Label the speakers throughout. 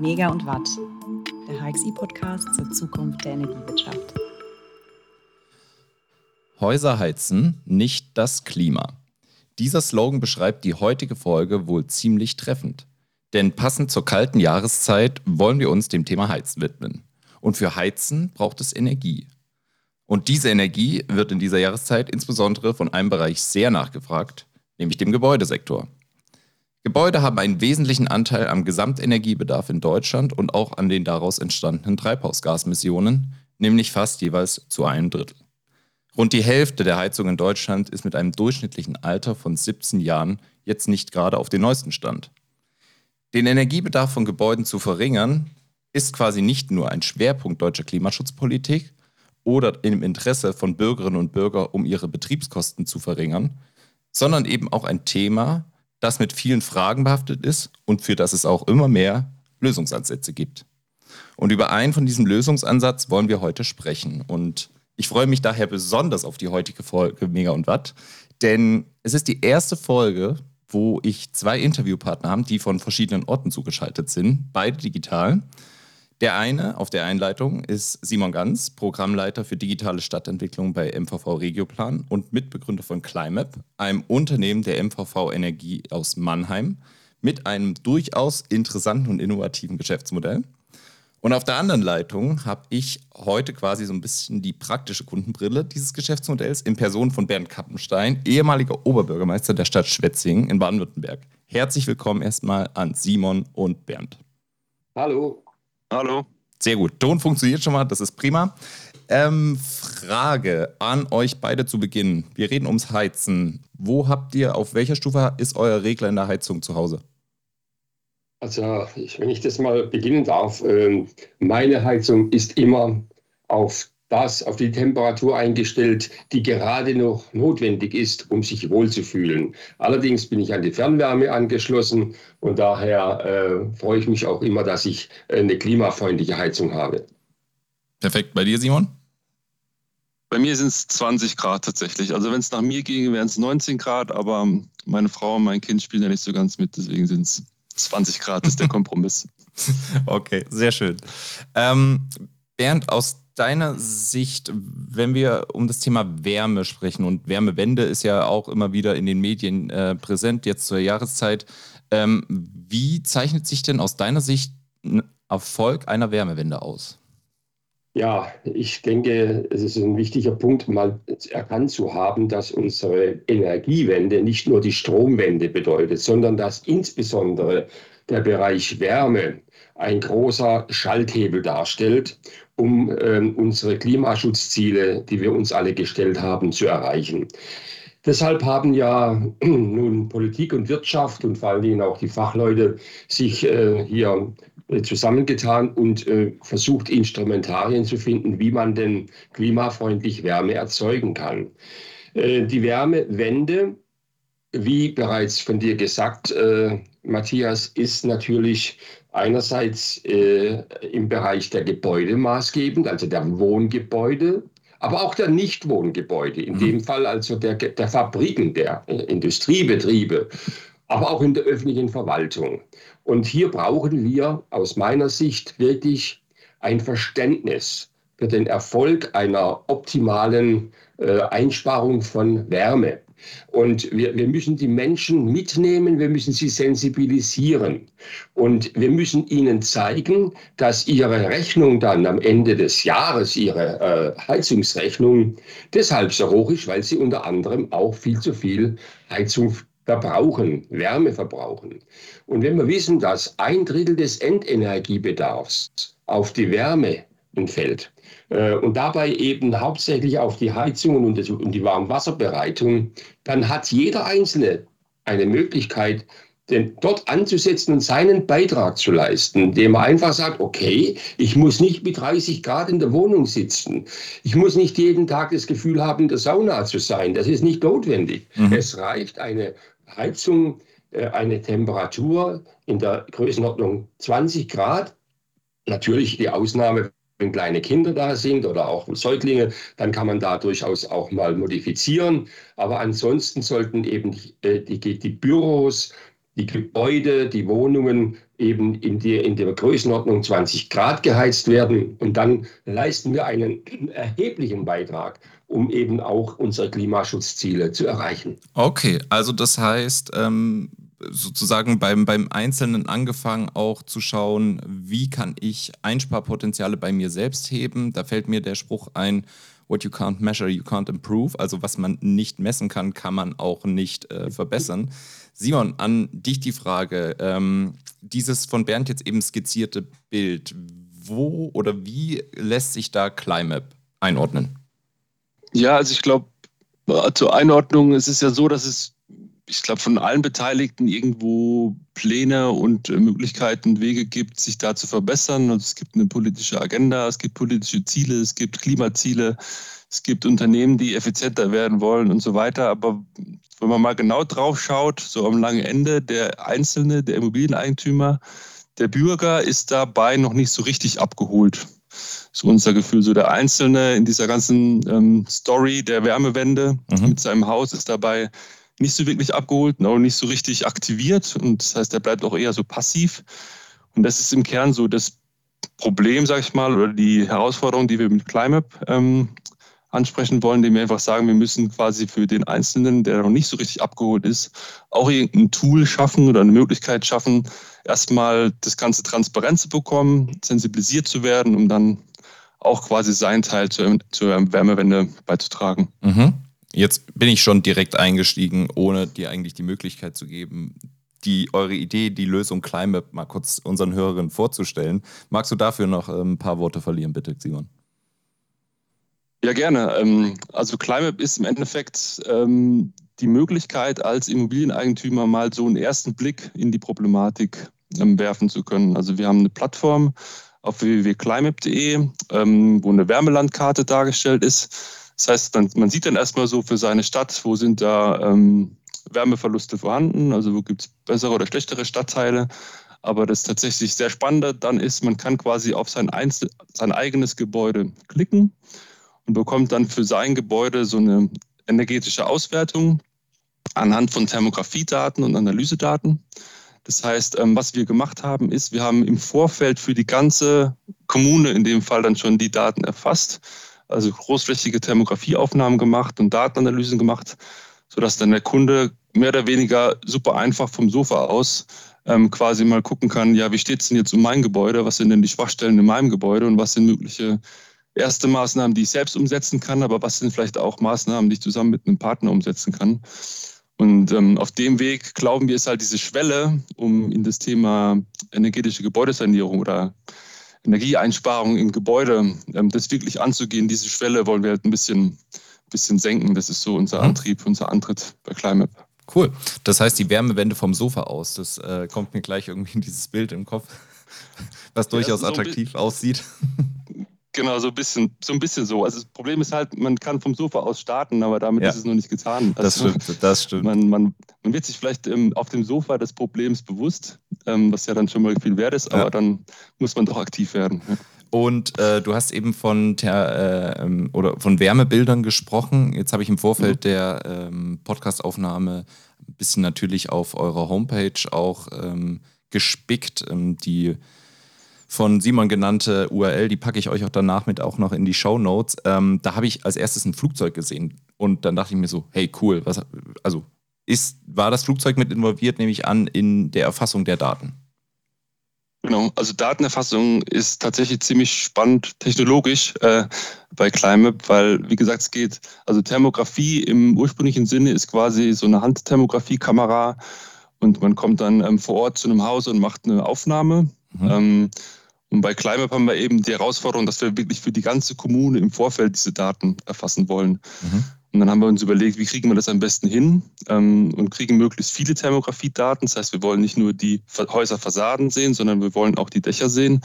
Speaker 1: Mega und Watt, der HXI-Podcast zur Zukunft der Energiewirtschaft.
Speaker 2: Häuser heizen, nicht das Klima. Dieser Slogan beschreibt die heutige Folge wohl ziemlich treffend. Denn passend zur kalten Jahreszeit wollen wir uns dem Thema Heizen widmen. Und für Heizen braucht es Energie. Und diese Energie wird in dieser Jahreszeit insbesondere von einem Bereich sehr nachgefragt, nämlich dem Gebäudesektor. Gebäude haben einen wesentlichen Anteil am Gesamtenergiebedarf in Deutschland und auch an den daraus entstandenen Treibhausgasmissionen, nämlich fast jeweils zu einem Drittel. Rund die Hälfte der Heizung in Deutschland ist mit einem durchschnittlichen Alter von 17 Jahren jetzt nicht gerade auf den neuesten Stand. Den Energiebedarf von Gebäuden zu verringern, ist quasi nicht nur ein Schwerpunkt deutscher Klimaschutzpolitik oder im Interesse von Bürgerinnen und Bürgern, um ihre Betriebskosten zu verringern, sondern eben auch ein Thema, das mit vielen Fragen behaftet ist und für das es auch immer mehr Lösungsansätze gibt. Und über einen von diesem Lösungsansatz wollen wir heute sprechen. Und ich freue mich daher besonders auf die heutige Folge Mega und Watt, denn es ist die erste Folge, wo ich zwei Interviewpartner habe, die von verschiedenen Orten zugeschaltet sind, beide digital. Der eine auf der Einleitung ist Simon Ganz, Programmleiter für digitale Stadtentwicklung bei MVV Regioplan und Mitbegründer von Climap, einem Unternehmen der MVV Energie aus Mannheim mit einem durchaus interessanten und innovativen Geschäftsmodell. Und auf der anderen Leitung habe ich heute quasi so ein bisschen die praktische Kundenbrille dieses Geschäftsmodells in Person von Bernd Kappenstein, ehemaliger Oberbürgermeister der Stadt Schwetzingen in Baden-Württemberg. Herzlich willkommen erstmal an Simon und Bernd.
Speaker 3: Hallo.
Speaker 2: Hallo. Sehr gut. Ton funktioniert schon mal, das ist prima. Ähm, Frage an euch beide zu Beginn. Wir reden ums Heizen. Wo habt ihr, auf welcher Stufe ist euer Regler in der Heizung zu Hause?
Speaker 3: Also, wenn ich das mal beginnen darf, ähm, meine Heizung ist immer auf das auf die Temperatur eingestellt, die gerade noch notwendig ist, um sich wohlzufühlen. Allerdings bin ich an die Fernwärme angeschlossen und daher äh, freue ich mich auch immer, dass ich eine klimafreundliche Heizung habe.
Speaker 2: Perfekt. Bei dir, Simon?
Speaker 4: Bei mir sind es 20 Grad tatsächlich. Also wenn es nach mir ginge, wären es 19 Grad, aber meine Frau und mein Kind spielen ja nicht so ganz mit, deswegen sind es 20 Grad, ist der Kompromiss.
Speaker 2: okay, sehr schön. Ähm, Bernd, aus deiner Sicht, wenn wir um das Thema Wärme sprechen und Wärmewende ist ja auch immer wieder in den Medien äh, präsent, jetzt zur Jahreszeit, ähm, wie zeichnet sich denn aus deiner Sicht ein Erfolg einer Wärmewende aus?
Speaker 3: Ja, ich denke, es ist ein wichtiger Punkt, mal erkannt zu haben, dass unsere Energiewende nicht nur die Stromwende bedeutet, sondern dass insbesondere der Bereich Wärme ein großer Schalthebel darstellt, um äh, unsere Klimaschutzziele, die wir uns alle gestellt haben, zu erreichen. Deshalb haben ja nun Politik und Wirtschaft und vor allen Dingen auch die Fachleute sich äh, hier äh, zusammengetan und äh, versucht, Instrumentarien zu finden, wie man denn klimafreundlich Wärme erzeugen kann. Äh, die Wärmewende, wie bereits von dir gesagt, äh, Matthias, ist natürlich einerseits äh, im Bereich der Gebäude maßgebend, also der Wohngebäude, aber auch der Nichtwohngebäude, in mhm. dem Fall also der, der Fabriken, der äh, Industriebetriebe, aber auch in der öffentlichen Verwaltung. Und hier brauchen wir aus meiner Sicht wirklich ein Verständnis für den Erfolg einer optimalen äh, Einsparung von Wärme. Und wir, wir müssen die Menschen mitnehmen, wir müssen sie sensibilisieren. Und wir müssen ihnen zeigen, dass ihre Rechnung dann am Ende des Jahres, ihre äh, Heizungsrechnung, deshalb so hoch ist, weil sie unter anderem auch viel zu viel Heizung verbrauchen, Wärme verbrauchen. Und wenn wir wissen, dass ein Drittel des Endenergiebedarfs auf die Wärme entfällt, und dabei eben hauptsächlich auf die Heizungen und die Warmwasserbereitung, dann hat jeder Einzelne eine Möglichkeit, denn dort anzusetzen und seinen Beitrag zu leisten, indem er einfach sagt, okay, ich muss nicht mit 30 Grad in der Wohnung sitzen. Ich muss nicht jeden Tag das Gefühl haben, in der Sauna zu sein. Das ist nicht notwendig. Mhm. Es reicht eine Heizung, äh, eine Temperatur in der Größenordnung 20 Grad. Natürlich die Ausnahme wenn kleine Kinder da sind oder auch Säuglinge, dann kann man da durchaus auch mal modifizieren. Aber ansonsten sollten eben die, äh, die, Büros, die Gebäude, die Wohnungen eben in, die, in der Größenordnung 20 Grad geheizt werden. Und dann leisten wir einen erheblichen Beitrag, um eben auch unsere Klimaschutzziele zu erreichen.
Speaker 2: Okay, also das heißt, ähm, sozusagen beim, beim Einzelnen angefangen auch zu schauen, wie kann ich Einsparpotenziale bei mir selbst heben. Da fällt mir der Spruch ein, what you can't measure, you can't improve. Also was man nicht messen kann, kann man auch nicht äh, verbessern. Simon, an dich die Frage, ähm, dieses von Bernd jetzt eben skizzierte Bild, wo oder wie lässt sich da Climap einordnen?
Speaker 4: Ja, also ich glaube, zur Einordnung, es ist ja so, dass es ich glaube, von allen Beteiligten irgendwo Pläne und äh, Möglichkeiten, Wege gibt, sich da zu verbessern. Also es gibt eine politische Agenda, es gibt politische Ziele, es gibt Klimaziele, es gibt Unternehmen, die effizienter werden wollen und so weiter. Aber wenn man mal genau drauf schaut, so am langen Ende, der Einzelne, der Immobilieneigentümer, der Bürger ist dabei noch nicht so richtig abgeholt. So unser Gefühl. So der Einzelne in dieser ganzen ähm, Story der Wärmewende mhm. mit seinem Haus ist dabei nicht so wirklich abgeholt, auch nicht so richtig aktiviert. Und das heißt, er bleibt auch eher so passiv. Und das ist im Kern so das Problem, sage ich mal, oder die Herausforderung, die wir mit Climap ähm, ansprechen wollen, indem wir einfach sagen, wir müssen quasi für den Einzelnen, der noch nicht so richtig abgeholt ist, auch irgendein Tool schaffen oder eine Möglichkeit schaffen, erstmal das Ganze transparent zu bekommen, sensibilisiert zu werden, um dann auch quasi seinen Teil zur, zur Wärmewende beizutragen.
Speaker 2: Mhm. Jetzt bin ich schon direkt eingestiegen, ohne dir eigentlich die Möglichkeit zu geben, die eure Idee, die Lösung Climate mal kurz unseren Hörerinnen vorzustellen. Magst du dafür noch ähm, ein paar Worte verlieren, bitte, Simon?
Speaker 4: Ja, gerne. Ähm, also Climate ist im Endeffekt ähm, die Möglichkeit, als Immobilieneigentümer mal so einen ersten Blick in die Problematik werfen zu können. Also wir haben eine Plattform auf www.climate.de, wo eine Wärmelandkarte dargestellt ist das heißt, man, man sieht dann erstmal so für seine Stadt, wo sind da ähm, Wärmeverluste vorhanden, also wo gibt es bessere oder schlechtere Stadtteile. Aber das tatsächlich sehr Spannende dann ist, man kann quasi auf sein, Einzel sein eigenes Gebäude klicken und bekommt dann für sein Gebäude so eine energetische Auswertung anhand von Thermografiedaten und Analysedaten. Das heißt, ähm, was wir gemacht haben, ist, wir haben im Vorfeld für die ganze Kommune in dem Fall dann schon die Daten erfasst also großflächige Thermografieaufnahmen gemacht und Datenanalysen gemacht, sodass dann der Kunde mehr oder weniger super einfach vom Sofa aus ähm, quasi mal gucken kann, ja, wie steht es denn jetzt um mein Gebäude, was sind denn die Schwachstellen in meinem Gebäude und was sind mögliche erste Maßnahmen, die ich selbst umsetzen kann, aber was sind vielleicht auch Maßnahmen, die ich zusammen mit einem Partner umsetzen kann. Und ähm, auf dem Weg glauben wir, ist halt diese Schwelle, um in das Thema energetische Gebäudesanierung oder Energieeinsparung im Gebäude, ähm, das wirklich anzugehen, diese Schwelle wollen wir halt ein bisschen, bisschen senken. Das ist so unser mhm. Antrieb, unser Antritt bei Climap.
Speaker 2: Cool. Das heißt, die Wärmewende vom Sofa aus, das äh, kommt mir gleich irgendwie in dieses Bild im Kopf, was durchaus ja, so attraktiv aussieht.
Speaker 4: Genau, so ein bisschen, so ein bisschen so. Also das Problem ist halt, man kann vom Sofa aus starten, aber damit ja. ist es noch nicht getan.
Speaker 2: Also das stimmt, das stimmt.
Speaker 4: Man, man, man wird sich vielleicht ähm, auf dem Sofa des Problems bewusst, ähm, was ja dann schon mal viel wert ist, aber ja. dann muss man doch aktiv werden. Ja.
Speaker 2: Und äh, du hast eben von, der, äh, ähm, oder von Wärmebildern gesprochen. Jetzt habe ich im Vorfeld mhm. der ähm, Podcastaufnahme ein bisschen natürlich auf eurer Homepage auch ähm, gespickt, ähm, die von Simon genannte URL, die packe ich euch auch danach mit auch noch in die Show Notes. Ähm, da habe ich als erstes ein Flugzeug gesehen und dann dachte ich mir so, hey cool, was, also ist, war das Flugzeug mit involviert, nehme ich an, in der Erfassung der Daten?
Speaker 4: Genau, also Datenerfassung ist tatsächlich ziemlich spannend technologisch äh, bei Climate, weil, wie gesagt, es geht, also Thermografie im ursprünglichen Sinne ist quasi so eine Handthermografie-Kamera und man kommt dann ähm, vor Ort zu einem Haus und macht eine Aufnahme. Mhm. Ähm, und bei Climap haben wir eben die Herausforderung, dass wir wirklich für die ganze Kommune im Vorfeld diese Daten erfassen wollen. Mhm. Und dann haben wir uns überlegt, wie kriegen wir das am besten hin ähm, und kriegen möglichst viele Thermografiedaten. Das heißt, wir wollen nicht nur die Häuserfassaden sehen, sondern wir wollen auch die Dächer sehen,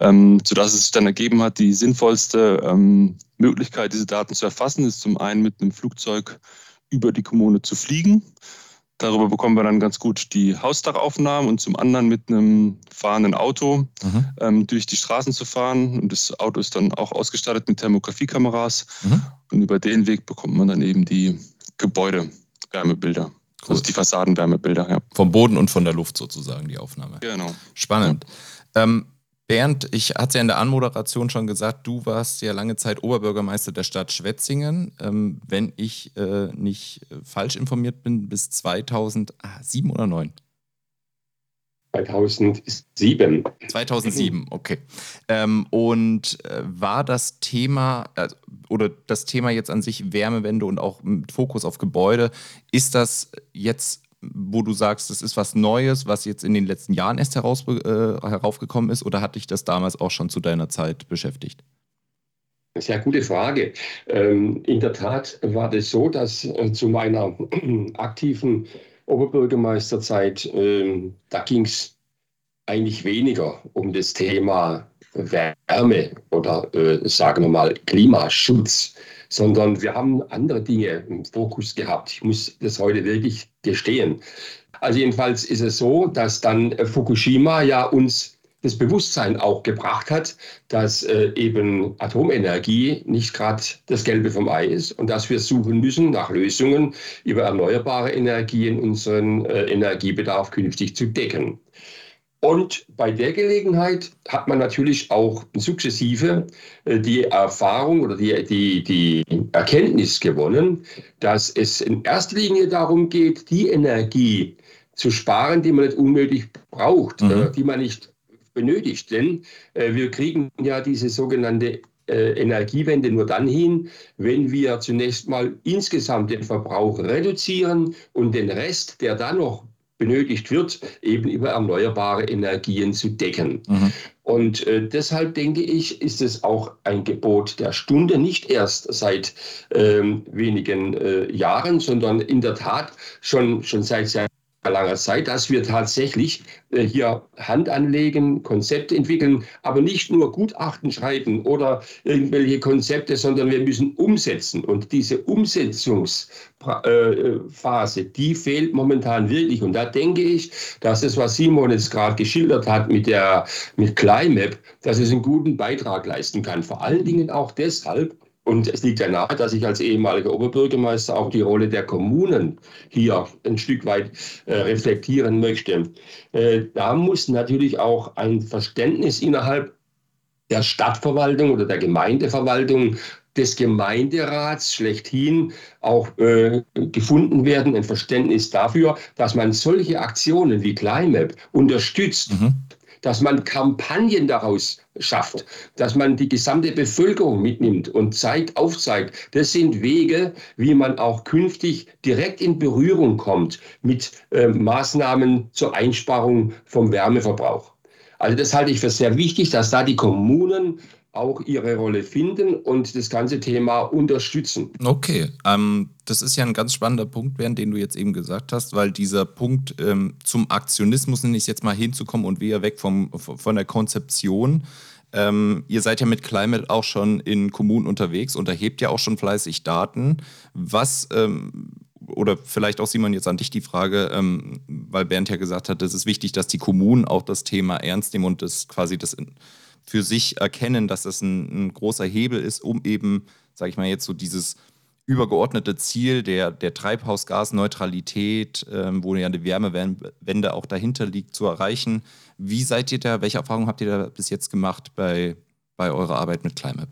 Speaker 4: ähm, sodass es sich dann ergeben hat, die sinnvollste ähm, Möglichkeit, diese Daten zu erfassen, ist zum einen mit einem Flugzeug über die Kommune zu fliegen. Darüber bekommen wir dann ganz gut die Hausdachaufnahmen und zum anderen mit einem fahrenden Auto mhm. ähm, durch die Straßen zu fahren. Und das Auto ist dann auch ausgestattet mit Thermografiekameras. Mhm. Und über den Weg bekommt man dann eben die Gebäudewärmebilder. Cool. Also die Fassadenwärmebilder, ja.
Speaker 2: Vom Boden und von der Luft sozusagen die Aufnahme.
Speaker 4: Genau.
Speaker 2: Spannend. Ja. Ähm, Bernd, ich hatte ja in der Anmoderation schon gesagt, du warst ja lange Zeit Oberbürgermeister der Stadt Schwetzingen. Ähm, wenn ich äh, nicht äh, falsch informiert bin, bis 2007 oder 2009?
Speaker 3: 2007.
Speaker 2: 2007, okay. Ähm, und äh, war das Thema äh, oder das Thema jetzt an sich Wärmewende und auch mit Fokus auf Gebäude, ist das jetzt, wo du sagst, das ist was Neues, was jetzt in den letzten Jahren erst heraus, äh, heraufgekommen ist oder hat dich das damals auch schon zu deiner Zeit beschäftigt?
Speaker 3: Sehr gute Frage. Ähm, in der Tat war das so, dass äh, zu meiner aktiven Oberbürgermeisterzeit, äh, da ging es eigentlich weniger um das Thema Wärme oder äh, sagen wir mal Klimaschutz, sondern wir haben andere Dinge im Fokus gehabt. Ich muss das heute wirklich gestehen. Also jedenfalls ist es so, dass dann Fukushima ja uns das Bewusstsein auch gebracht hat, dass äh, eben Atomenergie nicht gerade das Gelbe vom Ei ist und dass wir suchen müssen nach Lösungen über erneuerbare Energien unseren äh, Energiebedarf künftig zu decken. Und bei der Gelegenheit hat man natürlich auch sukzessive äh, die Erfahrung oder die, die, die Erkenntnis gewonnen, dass es in erster Linie darum geht, die Energie zu sparen, die man nicht unnötig braucht, mhm. Äh, die man nicht benötigt. Denn äh, wir kriegen ja diese sogenannte Energiewende nur dann hin, wenn wir zunächst mal insgesamt den Verbrauch reduzieren und den Rest, der dann noch benötigt wird, eben über erneuerbare Energien zu decken. Mhm. Und äh, deshalb denke ich, ist es auch ein Gebot der Stunde, nicht erst seit ähm, wenigen äh, Jahren, sondern in der Tat schon, schon seit sehr langer Zeit, dass wir tatsächlich äh, hier Hand anlegen, Konzepte entwickeln, aber nicht nur Gutachten schreiben oder irgendwelche Konzepte, sondern wir müssen umsetzen. Und diese Umsetzungsphase, die fehlt momentan wirklich. Und da denke ich, dass das, was Simon jetzt gerade geschildert hat mit der mit Climap, dass es einen guten Beitrag leisten kann. Vor allen Dingen auch deshalb, und es liegt ja nahe, dass ich als ehemaliger Oberbürgermeister auch die Rolle der Kommunen hier ein Stück weit äh, reflektieren möchte. Äh, da muss natürlich auch ein Verständnis innerhalb der Stadtverwaltung oder der Gemeindeverwaltung des Gemeinderats schlechthin auch äh, gefunden werden, ein Verständnis dafür, dass man solche Aktionen wie Climap unterstützt. Mhm dass man Kampagnen daraus schafft, dass man die gesamte Bevölkerung mitnimmt und zeigt, aufzeigt. Das sind Wege, wie man auch künftig direkt in Berührung kommt mit äh, Maßnahmen zur Einsparung vom Wärmeverbrauch. Also das halte ich für sehr wichtig, dass da die Kommunen auch ihre Rolle finden und das ganze Thema unterstützen.
Speaker 2: Okay, ähm, das ist ja ein ganz spannender Punkt, Bernd, den du jetzt eben gesagt hast, weil dieser Punkt ähm, zum Aktionismus, nenne ich jetzt mal hinzukommen und wieder weg vom, von der Konzeption. Ähm, ihr seid ja mit Climate auch schon in Kommunen unterwegs und erhebt ja auch schon fleißig Daten. Was ähm, oder vielleicht auch Simon jetzt an dich die Frage, ähm, weil Bernd ja gesagt hat, es ist wichtig, dass die Kommunen auch das Thema ernst nehmen und das quasi das in, für sich erkennen, dass das ein, ein großer Hebel ist, um eben, sage ich mal jetzt so dieses übergeordnete Ziel der, der Treibhausgasneutralität, ähm, wo ja die Wärmewende auch dahinter liegt, zu erreichen. Wie seid ihr da, welche Erfahrungen habt ihr da bis jetzt gemacht bei, bei eurer Arbeit mit ClimeUp?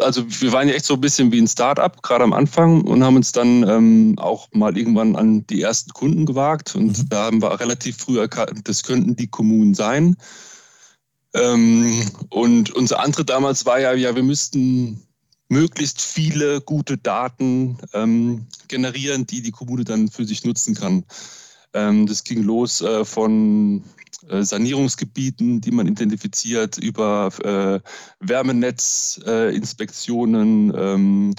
Speaker 4: also wir waren ja echt so ein bisschen wie ein Start-up, gerade am Anfang, und haben uns dann ähm, auch mal irgendwann an die ersten Kunden gewagt. Und mhm. da haben wir relativ früh erkannt, das könnten die Kommunen sein. Ähm, und unser Antritt damals war ja, ja, wir müssten möglichst viele gute Daten ähm, generieren, die die Kommune dann für sich nutzen kann. Ähm, das ging los äh, von äh, Sanierungsgebieten, die man identifiziert, über äh, Wärmenetzinspektionen, ähm,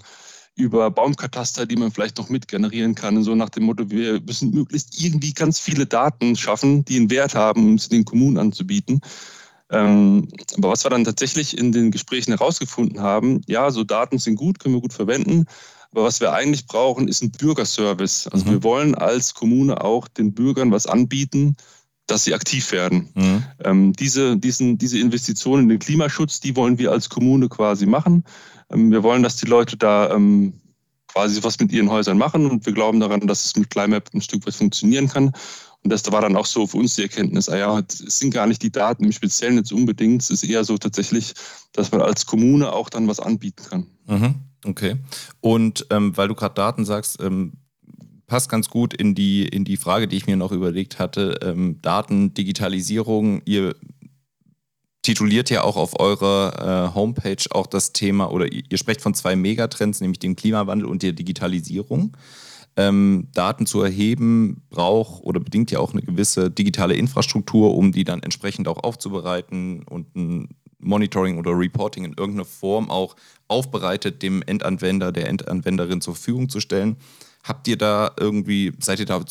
Speaker 4: über Baumkataster, die man vielleicht noch mitgenerieren kann. So nach dem Motto, wir müssen möglichst irgendwie ganz viele Daten schaffen, die einen Wert haben, um es den Kommunen anzubieten. Ähm, aber was wir dann tatsächlich in den Gesprächen herausgefunden haben, ja, so Daten sind gut, können wir gut verwenden. Aber was wir eigentlich brauchen, ist ein Bürgerservice. Also mhm. wir wollen als Kommune auch den Bürgern was anbieten, dass sie aktiv werden. Mhm. Ähm, diese, diesen, diese Investitionen in den Klimaschutz, die wollen wir als Kommune quasi machen. Ähm, wir wollen, dass die Leute da ähm, quasi was mit ihren Häusern machen und wir glauben daran, dass es mit CliMap ein Stück weit funktionieren kann. Und das war dann auch so für uns die Erkenntnis, ah ja, es sind gar nicht die Daten im Speziellen jetzt unbedingt, es ist eher so tatsächlich, dass man als Kommune auch dann was anbieten kann.
Speaker 2: Mhm, okay. Und ähm, weil du gerade Daten sagst, ähm, passt ganz gut in die, in die Frage, die ich mir noch überlegt hatte. Ähm, Daten, Digitalisierung, ihr tituliert ja auch auf eurer äh, Homepage auch das Thema, oder ihr sprecht von zwei Megatrends, nämlich dem Klimawandel und der Digitalisierung. Ähm, Daten zu erheben braucht oder bedingt ja auch eine gewisse digitale Infrastruktur, um die dann entsprechend auch aufzubereiten und ein Monitoring oder Reporting in irgendeiner Form auch aufbereitet dem Endanwender, der Endanwenderin zur Verfügung zu stellen. Habt ihr da irgendwie, seid ihr da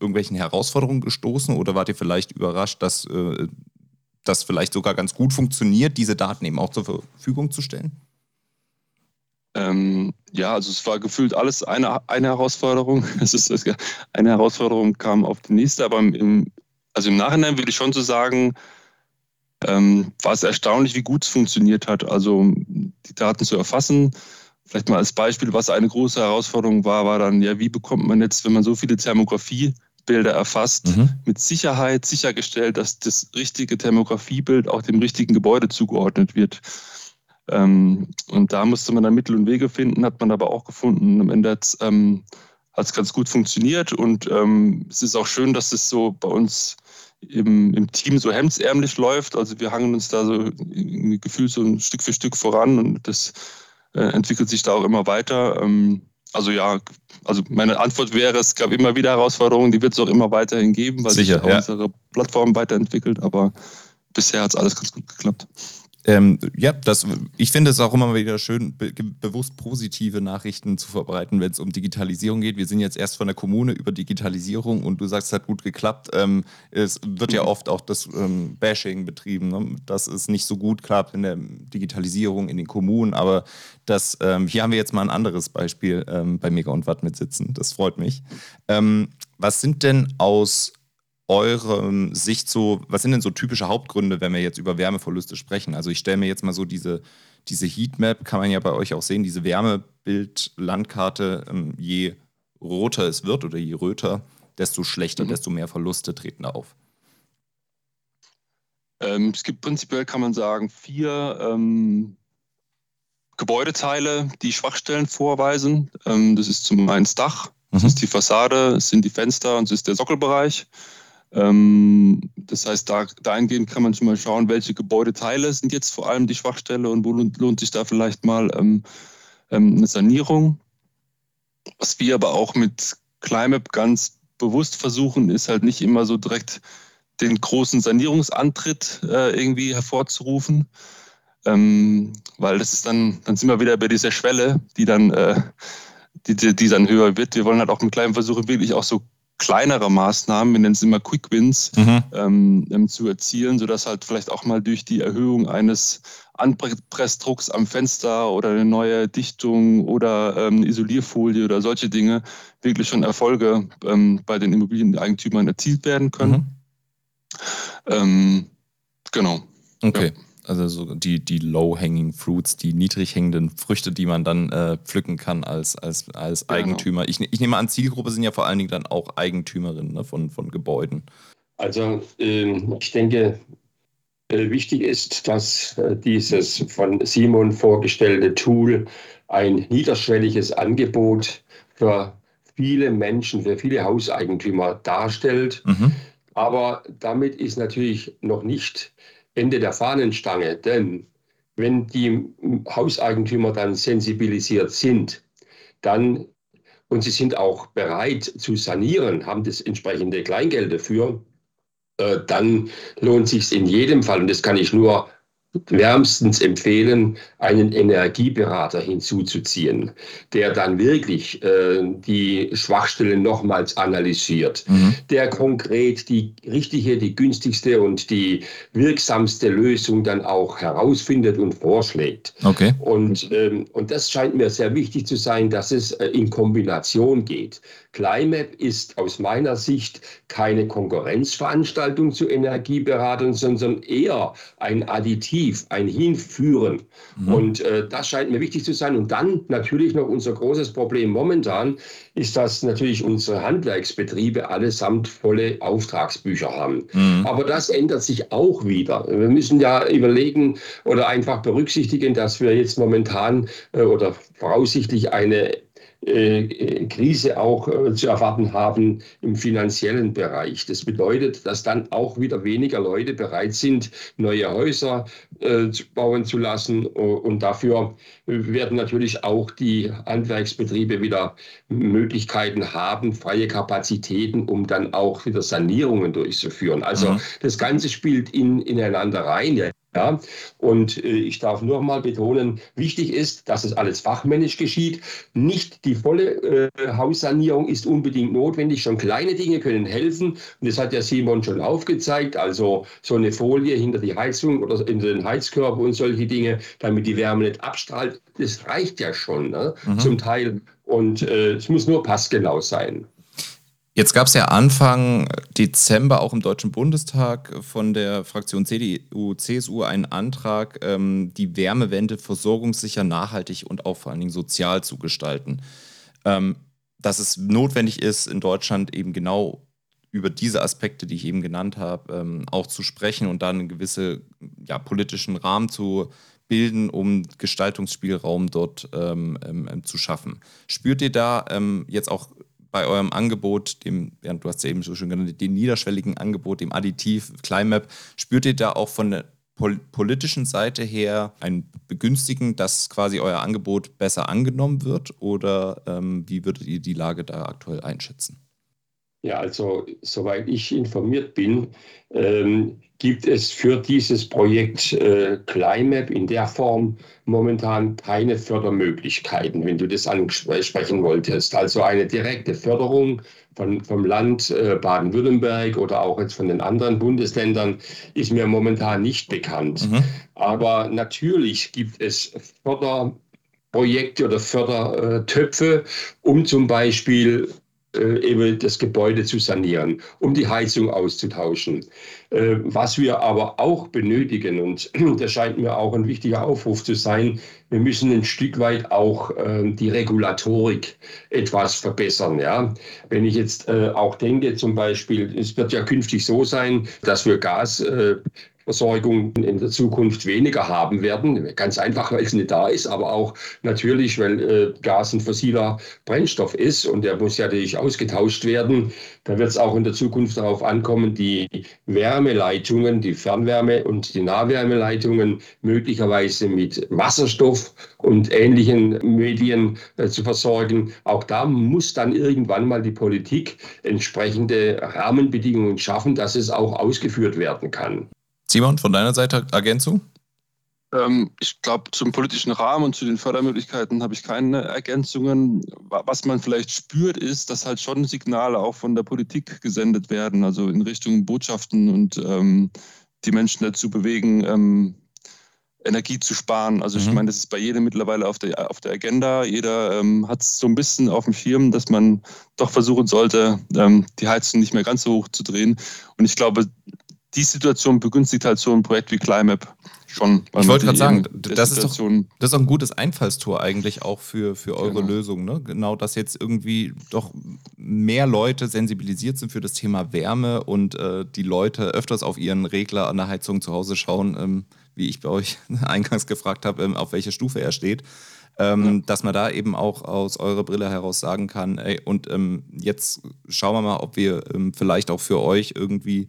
Speaker 2: irgendwelchen Herausforderungen gestoßen oder wart ihr vielleicht überrascht, dass äh, das vielleicht sogar ganz gut funktioniert, diese Daten eben auch zur Verfügung zu stellen?
Speaker 4: Ähm, ja, also es war gefühlt alles eine, eine Herausforderung. Es ist, eine Herausforderung kam auf die nächste, aber im, also im Nachhinein würde ich schon so sagen, ähm, war es erstaunlich, wie gut es funktioniert hat. Also die Daten zu erfassen. Vielleicht mal als Beispiel, was eine große Herausforderung war, war dann, ja, wie bekommt man jetzt, wenn man so viele Thermografie Bilder erfasst, mhm. mit Sicherheit sichergestellt, dass das richtige Thermografiebild auch dem richtigen Gebäude zugeordnet wird. Ähm, und da musste man dann Mittel und Wege finden, hat man aber auch gefunden. Am Ende hat es ähm, ganz gut funktioniert und ähm, es ist auch schön, dass es so bei uns im, im, Team so hemdsärmlich läuft. Also wir hangen uns da so gefühlt so ein Stück für Stück voran und das äh, entwickelt sich da auch immer weiter. Ähm, also ja, also meine Antwort wäre, es gab immer wieder Herausforderungen, die wird es auch immer weiterhin geben, weil
Speaker 2: Sicher,
Speaker 4: sich ja. unsere Plattform weiterentwickelt, aber bisher hat es alles ganz gut geklappt.
Speaker 2: Ähm, ja, das, ich finde es auch immer wieder schön, be bewusst positive Nachrichten zu verbreiten, wenn es um Digitalisierung geht. Wir sind jetzt erst von der Kommune über Digitalisierung und du sagst, es hat gut geklappt. Ähm, es wird ja oft auch das ähm, Bashing betrieben, ne? dass es nicht so gut klappt in der Digitalisierung in den Kommunen. Aber das, ähm, hier haben wir jetzt mal ein anderes Beispiel ähm, bei Mega und Watt mit sitzen. Das freut mich. Ähm, was sind denn aus eure Sicht so, was sind denn so typische Hauptgründe, wenn wir jetzt über Wärmeverluste sprechen? Also ich stelle mir jetzt mal so diese, diese Heatmap, kann man ja bei euch auch sehen, diese Wärmebild-Landkarte, ähm, je roter es wird oder je röter, desto schlechter, mhm. desto mehr Verluste treten auf.
Speaker 4: Ähm, es gibt prinzipiell, kann man sagen, vier ähm, Gebäudeteile, die Schwachstellen vorweisen. Ähm, das ist zum einen das Dach, das mhm. ist die Fassade, es sind die Fenster und es ist der Sockelbereich. Ähm, das heißt, da, dahingehend kann man schon mal schauen, welche Gebäudeteile sind jetzt vor allem die Schwachstelle und wo lohnt sich da vielleicht mal ähm, ähm, eine Sanierung. Was wir aber auch mit Climap ganz bewusst versuchen, ist halt nicht immer so direkt den großen Sanierungsantritt äh, irgendwie hervorzurufen, ähm, weil das ist dann, dann sind wir wieder bei dieser Schwelle, die dann, äh, die, die, dann höher wird. Wir wollen halt auch mit kleinen Versuchen wirklich auch so kleinere Maßnahmen, wir nennen es immer Quick Wins, mhm. ähm, ähm, zu erzielen, sodass halt vielleicht auch mal durch die Erhöhung eines Anpressdrucks am Fenster oder eine neue Dichtung oder ähm, Isolierfolie oder solche Dinge wirklich schon Erfolge ähm, bei den Immobilieneigentümern erzielt werden können. Mhm. Ähm, genau.
Speaker 2: Okay. Ja. Also so die, die low-hanging fruits, die niedrig hängenden Früchte, die man dann äh, pflücken kann als, als, als genau. Eigentümer. Ich, ich nehme an, Zielgruppe sind ja vor allen Dingen dann auch Eigentümerinnen ne, von, von Gebäuden.
Speaker 3: Also äh, ich denke, äh, wichtig ist, dass äh, dieses von Simon vorgestellte Tool ein niederschwelliges Angebot für viele Menschen, für viele Hauseigentümer darstellt. Mhm. Aber damit ist natürlich noch nicht Ende der Fahnenstange. Denn wenn die Hauseigentümer dann sensibilisiert sind, dann und sie sind auch bereit zu sanieren, haben das entsprechende Kleingeld dafür, äh, dann lohnt sich in jedem Fall, und das kann ich nur wärmstens empfehlen, einen Energieberater hinzuzuziehen, der dann wirklich äh, die Schwachstellen nochmals analysiert, mhm. der konkret die richtige, die günstigste und die wirksamste Lösung dann auch herausfindet und vorschlägt.
Speaker 2: Okay.
Speaker 3: Und, ähm, und das scheint mir sehr wichtig zu sein, dass es äh, in Kombination geht. Climap ist aus meiner Sicht keine Konkurrenzveranstaltung zu Energieberatern, sondern eher ein Additiv, ein Hinführen. Mhm. Und äh, das scheint mir wichtig zu sein. Und dann natürlich noch unser großes Problem momentan ist, dass natürlich unsere Handwerksbetriebe allesamt volle Auftragsbücher haben. Mhm. Aber das ändert sich auch wieder. Wir müssen ja überlegen oder einfach berücksichtigen, dass wir jetzt momentan äh, oder voraussichtlich eine Krise auch äh, zu erwarten haben im finanziellen Bereich. Das bedeutet, dass dann auch wieder weniger Leute bereit sind, neue Häuser äh, bauen zu lassen. Und dafür werden natürlich auch die Handwerksbetriebe wieder Möglichkeiten haben, freie Kapazitäten, um dann auch wieder Sanierungen durchzuführen. Also mhm. das Ganze spielt in, ineinander rein. Ja, und äh, ich darf nur mal betonen, wichtig ist, dass es alles fachmännisch geschieht. Nicht die volle äh, Haussanierung ist unbedingt notwendig. Schon kleine Dinge können helfen. Und das hat der Simon schon aufgezeigt. Also so eine Folie hinter die Heizung oder in den Heizkörper und solche Dinge, damit die Wärme nicht abstrahlt. Das reicht ja schon ne? mhm. zum Teil. Und äh, es muss nur passgenau sein.
Speaker 2: Jetzt gab es ja Anfang Dezember auch im Deutschen Bundestag von der Fraktion CDU, CSU einen Antrag, ähm, die Wärmewende versorgungssicher, nachhaltig und auch vor allen Dingen sozial zu gestalten. Ähm, dass es notwendig ist, in Deutschland eben genau über diese Aspekte, die ich eben genannt habe, ähm, auch zu sprechen und dann einen gewissen ja, politischen Rahmen zu bilden, um Gestaltungsspielraum dort ähm, ähm, zu schaffen. Spürt ihr da ähm, jetzt auch bei eurem Angebot, dem, ja, du hast ja eben so schön genannt, dem niederschwelligen Angebot, dem Additiv Climap, spürt ihr da auch von der pol politischen Seite her ein Begünstigen, dass quasi euer Angebot besser angenommen wird? Oder ähm, wie würdet ihr die Lage da aktuell einschätzen?
Speaker 3: Ja, also soweit ich informiert bin, ähm, gibt es für dieses Projekt äh, Climap in der Form momentan keine Fördermöglichkeiten, wenn du das ansprechen wolltest. Also eine direkte Förderung von, vom Land äh, Baden-Württemberg oder auch jetzt von den anderen Bundesländern ist mir momentan nicht bekannt. Mhm. Aber natürlich gibt es Förderprojekte oder Fördertöpfe, um zum Beispiel eben das Gebäude zu sanieren, um die Heizung auszutauschen. Äh, was wir aber auch benötigen, und das scheint mir auch ein wichtiger Aufruf zu sein, wir müssen ein Stück weit auch äh, die Regulatorik etwas verbessern. Ja? Wenn ich jetzt auch denke, zum Beispiel, es wird ja künftig so sein, dass wir Gas Versorgung in der Zukunft weniger haben werden. Ganz einfach, weil es nicht da ist, aber auch natürlich, weil äh, Gas ein fossiler Brennstoff ist und der muss ja natürlich ausgetauscht werden. Da wird es auch in der Zukunft darauf ankommen, die Wärmeleitungen, die Fernwärme- und die Nahwärmeleitungen möglicherweise mit Wasserstoff und ähnlichen Medien äh, zu versorgen. Auch da muss dann irgendwann mal die Politik entsprechende Rahmenbedingungen schaffen, dass es auch ausgeführt werden kann.
Speaker 2: Simon, von deiner Seite Ergänzung?
Speaker 4: Ähm, ich glaube, zum politischen Rahmen und zu den Fördermöglichkeiten habe ich keine Ergänzungen. Was man vielleicht spürt, ist, dass halt schon Signale auch von der Politik gesendet werden, also in Richtung Botschaften und ähm, die Menschen dazu bewegen, ähm, Energie zu sparen. Also ich mhm. meine, das ist bei jedem mittlerweile auf der, auf der Agenda. Jeder ähm, hat es so ein bisschen auf dem Schirm, dass man doch versuchen sollte, ähm, die Heizung nicht mehr ganz so hoch zu drehen. Und ich glaube, die Situation begünstigt halt so ein Projekt wie Climap schon.
Speaker 2: Ich wollte gerade sagen, das ist, doch, das ist auch ein gutes Einfallstor eigentlich auch für, für eure genau. Lösung. Ne? Genau, dass jetzt irgendwie doch mehr Leute sensibilisiert sind für das Thema Wärme und äh, die Leute öfters auf ihren Regler an der Heizung zu Hause schauen, ähm, wie ich bei euch eingangs gefragt habe, ähm, auf welcher Stufe er steht. Ähm, ja. dass man da eben auch aus eurer Brille heraus sagen kann, ey, und ähm, jetzt schauen wir mal, ob wir ähm, vielleicht auch für euch irgendwie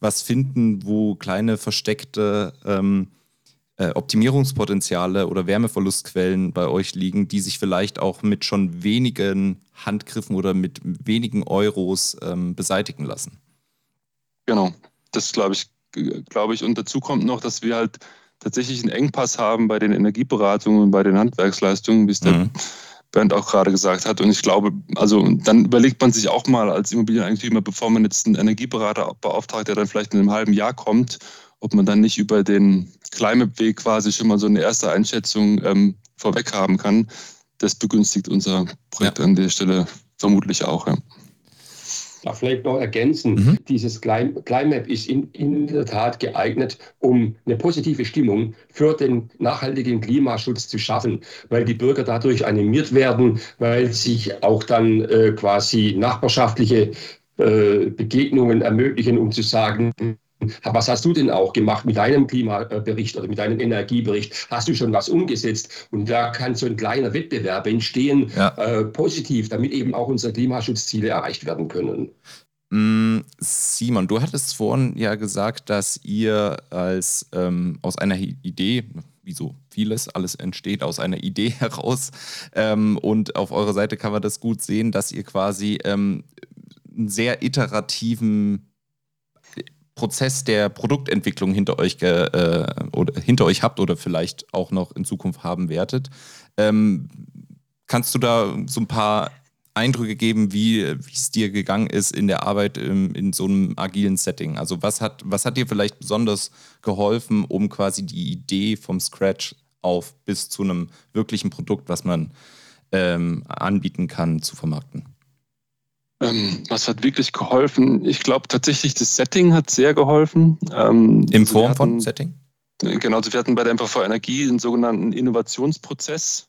Speaker 2: was finden, wo kleine versteckte ähm, äh, Optimierungspotenziale oder Wärmeverlustquellen bei euch liegen, die sich vielleicht auch mit schon wenigen Handgriffen oder mit wenigen Euros ähm, beseitigen lassen.
Speaker 4: Genau, das glaube ich, glaube ich. Und dazu kommt noch, dass wir halt tatsächlich einen Engpass haben bei den Energieberatungen und bei den Handwerksleistungen, wie es der mhm. Bernd auch gerade gesagt hat. Und ich glaube, also dann überlegt man sich auch mal als Immobilieneigentümer, bevor man jetzt einen Energieberater beauftragt, der dann vielleicht in einem halben Jahr kommt, ob man dann nicht über den Climate-Weg quasi schon mal so eine erste Einschätzung ähm, vorweg haben kann. Das begünstigt unser Projekt ja. an der Stelle vermutlich auch. Ja.
Speaker 3: Da vielleicht noch ergänzen, mhm. dieses Climap ist in, in der Tat geeignet, um eine positive Stimmung für den nachhaltigen Klimaschutz zu schaffen, weil die Bürger dadurch animiert werden, weil sich auch dann äh, quasi nachbarschaftliche äh, Begegnungen ermöglichen, um zu sagen, was hast du denn auch gemacht mit deinem Klimabericht oder mit deinem Energiebericht? Hast du schon was umgesetzt? Und da kann so ein kleiner Wettbewerb entstehen, ja. äh, positiv, damit eben auch unsere Klimaschutzziele erreicht werden können.
Speaker 2: Mm, Simon, du hattest vorhin ja gesagt, dass ihr als ähm, aus einer Idee, wie so vieles, alles entsteht aus einer Idee heraus. Ähm, und auf eurer Seite kann man das gut sehen, dass ihr quasi ähm, einen sehr iterativen Prozess der Produktentwicklung hinter euch, äh, oder, hinter euch habt oder vielleicht auch noch in Zukunft haben werdet. Ähm, kannst du da so ein paar Eindrücke geben, wie es dir gegangen ist in der Arbeit im, in so einem agilen Setting? Also was hat, was hat dir vielleicht besonders geholfen, um quasi die Idee vom Scratch auf bis zu einem wirklichen Produkt, was man ähm, anbieten kann, zu vermarkten?
Speaker 4: Ähm, was hat wirklich geholfen? Ich glaube tatsächlich, das Setting hat sehr geholfen.
Speaker 2: Ähm, In also Form hatten, von Setting?
Speaker 4: Genau, also wir hatten bei der MVV Energie einen sogenannten Innovationsprozess.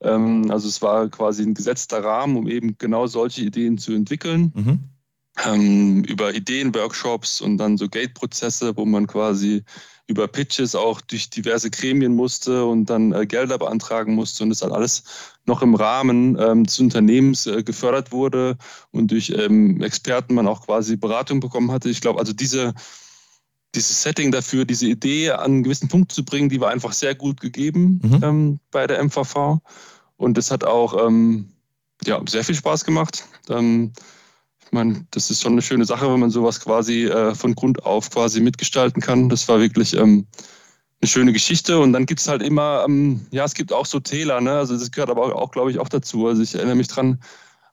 Speaker 4: Ähm, also es war quasi ein gesetzter Rahmen, um eben genau solche Ideen zu entwickeln. Mhm. Ähm, über Ideenworkshops und dann so Gate-Prozesse, wo man quasi über Pitches auch durch diverse Gremien musste und dann äh, Gelder beantragen musste und das dann alles noch im Rahmen ähm, des Unternehmens äh, gefördert wurde und durch ähm, Experten man auch quasi Beratung bekommen hatte. Ich glaube, also diese, dieses Setting dafür, diese Idee an einen gewissen Punkt zu bringen, die war einfach sehr gut gegeben mhm. ähm, bei der MVV und das hat auch ähm, ja, sehr viel Spaß gemacht. Ich meine, das ist schon eine schöne Sache, wenn man sowas quasi äh, von Grund auf quasi mitgestalten kann. Das war wirklich ähm, eine schöne Geschichte. Und dann gibt es halt immer, ähm, ja, es gibt auch so Täler, ne? Also das gehört aber auch, auch glaube ich, auch dazu. Also ich erinnere mich dran,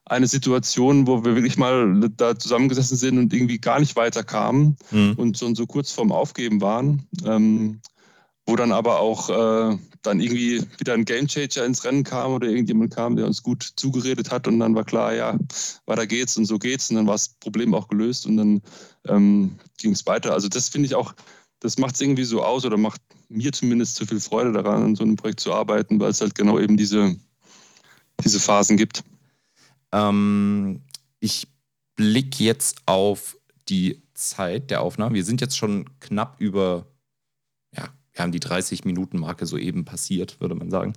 Speaker 4: eine Situation, wo wir wirklich mal da zusammengesessen sind und irgendwie gar nicht weiterkamen mhm. und so, so kurz vorm Aufgeben waren. Ähm, wo dann aber auch äh, dann irgendwie wieder ein Gamechanger ins Rennen kam oder irgendjemand kam, der uns gut zugeredet hat und dann war klar, ja, weiter geht's und so geht's und dann war das Problem auch gelöst und dann ähm, ging es weiter. Also das finde ich auch, das macht es irgendwie so aus oder macht mir zumindest zu viel Freude daran, an so einem Projekt zu arbeiten, weil es halt genau eben diese, diese Phasen gibt.
Speaker 2: Ähm, ich blicke jetzt auf die Zeit der Aufnahme. Wir sind jetzt schon knapp über wir haben die 30-Minuten-Marke soeben passiert, würde man sagen.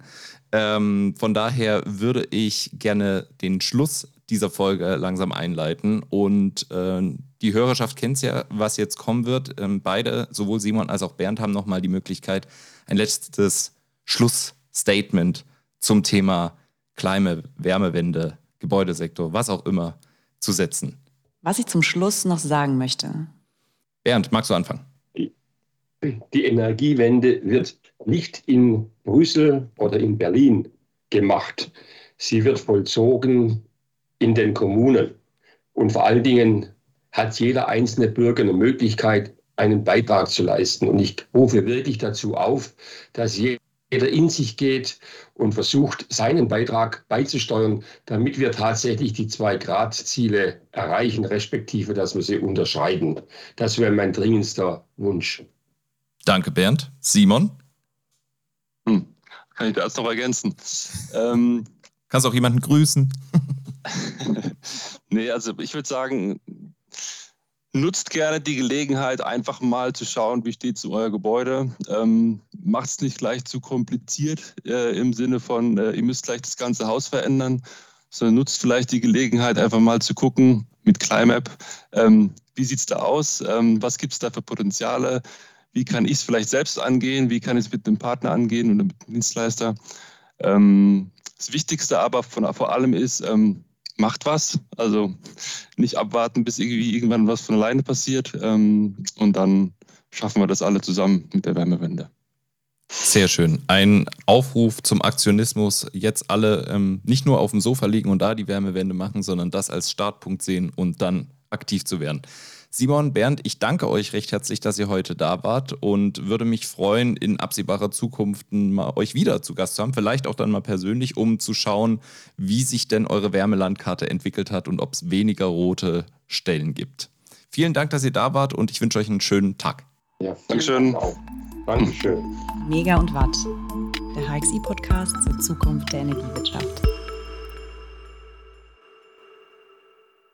Speaker 2: Ähm, von daher würde ich gerne den Schluss dieser Folge langsam einleiten. Und äh, die Hörerschaft kennt es ja, was jetzt kommen wird. Ähm, beide, sowohl Simon als auch Bernd, haben nochmal die Möglichkeit, ein letztes Schlussstatement zum Thema Kleime, Wärmewende, Gebäudesektor, was auch immer, zu setzen.
Speaker 1: Was ich zum Schluss noch sagen möchte.
Speaker 2: Bernd, magst du anfangen?
Speaker 3: Die Energiewende wird nicht in Brüssel oder in Berlin gemacht. Sie wird vollzogen in den Kommunen. Und vor allen Dingen hat jeder einzelne Bürger eine Möglichkeit, einen Beitrag zu leisten. Und ich rufe wirklich dazu auf, dass jeder in sich geht und versucht, seinen Beitrag beizusteuern, damit wir tatsächlich die Zwei-Grad-Ziele erreichen, respektive, dass wir sie unterschreiten. Das wäre mein dringendster Wunsch.
Speaker 2: Danke, Bernd. Simon?
Speaker 4: Hm. Kann ich das noch ergänzen? Ähm,
Speaker 2: Kannst auch jemanden grüßen?
Speaker 4: nee, also ich würde sagen, nutzt gerne die Gelegenheit, einfach mal zu schauen, wie steht zu euer Gebäude. Ähm, Macht es nicht gleich zu kompliziert äh, im Sinne von, äh, ihr müsst gleich das ganze Haus verändern, sondern nutzt vielleicht die Gelegenheit, einfach mal zu gucken mit Climap, ähm, wie sieht es da aus, ähm, was gibt es da für Potenziale, wie kann ich es vielleicht selbst angehen, wie kann ich es mit einem Partner angehen oder mit einem Dienstleister. Ähm, das Wichtigste aber von, vor allem ist, ähm, macht was. Also nicht abwarten, bis irgendwie irgendwann was von alleine passiert. Ähm, und dann schaffen wir das alle zusammen mit der Wärmewende.
Speaker 2: Sehr schön. Ein Aufruf zum Aktionismus. Jetzt alle ähm, nicht nur auf dem Sofa liegen und da die Wärmewende machen, sondern das als Startpunkt sehen und dann aktiv zu werden. Simon, Bernd, ich danke euch recht herzlich, dass ihr heute da wart und würde mich freuen, in absehbarer Zukunft mal euch wieder zu Gast zu haben, vielleicht auch dann mal persönlich, um zu schauen, wie sich denn eure Wärmelandkarte entwickelt hat und ob es weniger rote Stellen gibt. Vielen Dank, dass ihr da wart und ich wünsche euch einen schönen Tag.
Speaker 3: Ja,
Speaker 4: Dankeschön.
Speaker 3: Dankeschön.
Speaker 1: Mega und Watt, der HXI-Podcast zur Zukunft der Energiewirtschaft.